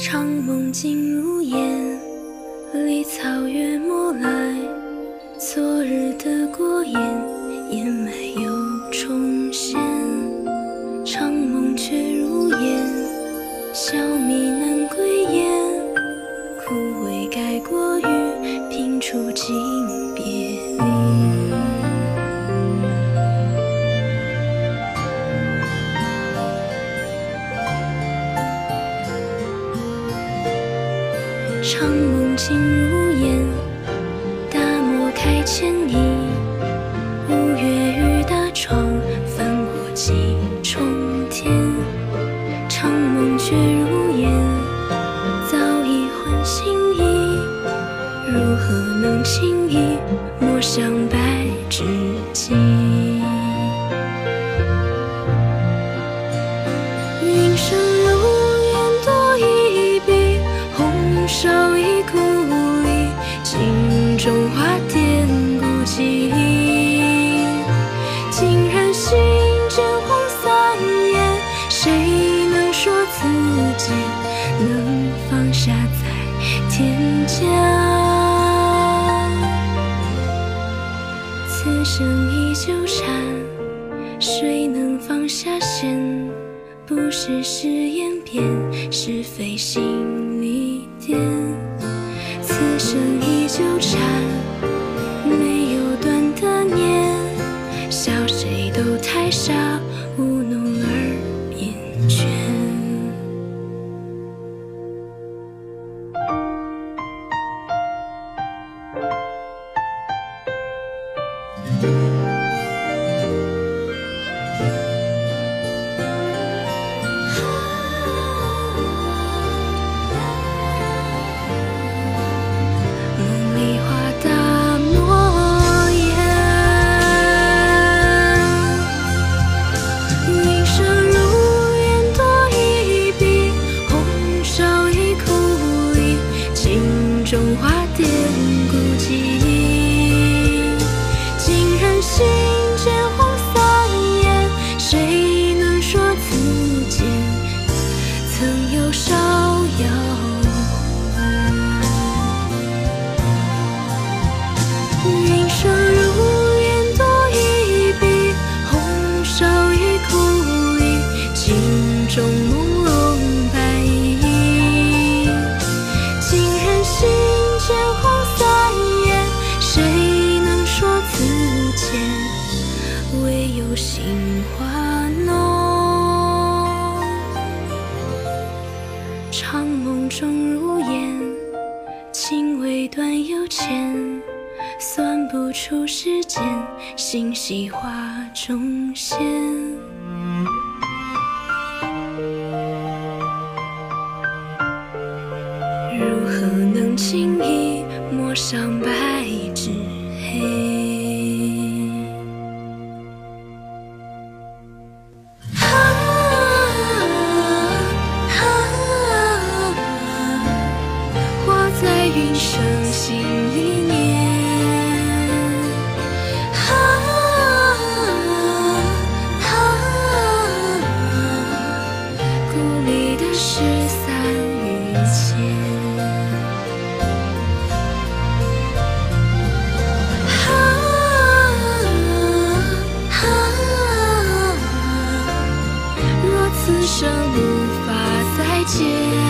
长梦惊如烟，离草月莫来。昨日的过眼，也没有重现。长梦却如烟，消弭难归雁。枯萎盖过雨，拼出惊别离。长梦尽如烟，如何能轻易抹上白纸巾？云生如烟多一笔，红烧一故里，镜中花点孤寂。竟然心间荒三年，谁能说自己能放下在天涯？生依旧缠，谁能放下弦？不是誓言变，是非心里点。此生依旧缠，唯有杏花浓？长梦中如烟，情未断又牵，算不出时间，心系画中仙。如何能轻易抹上白纸黑无法再见。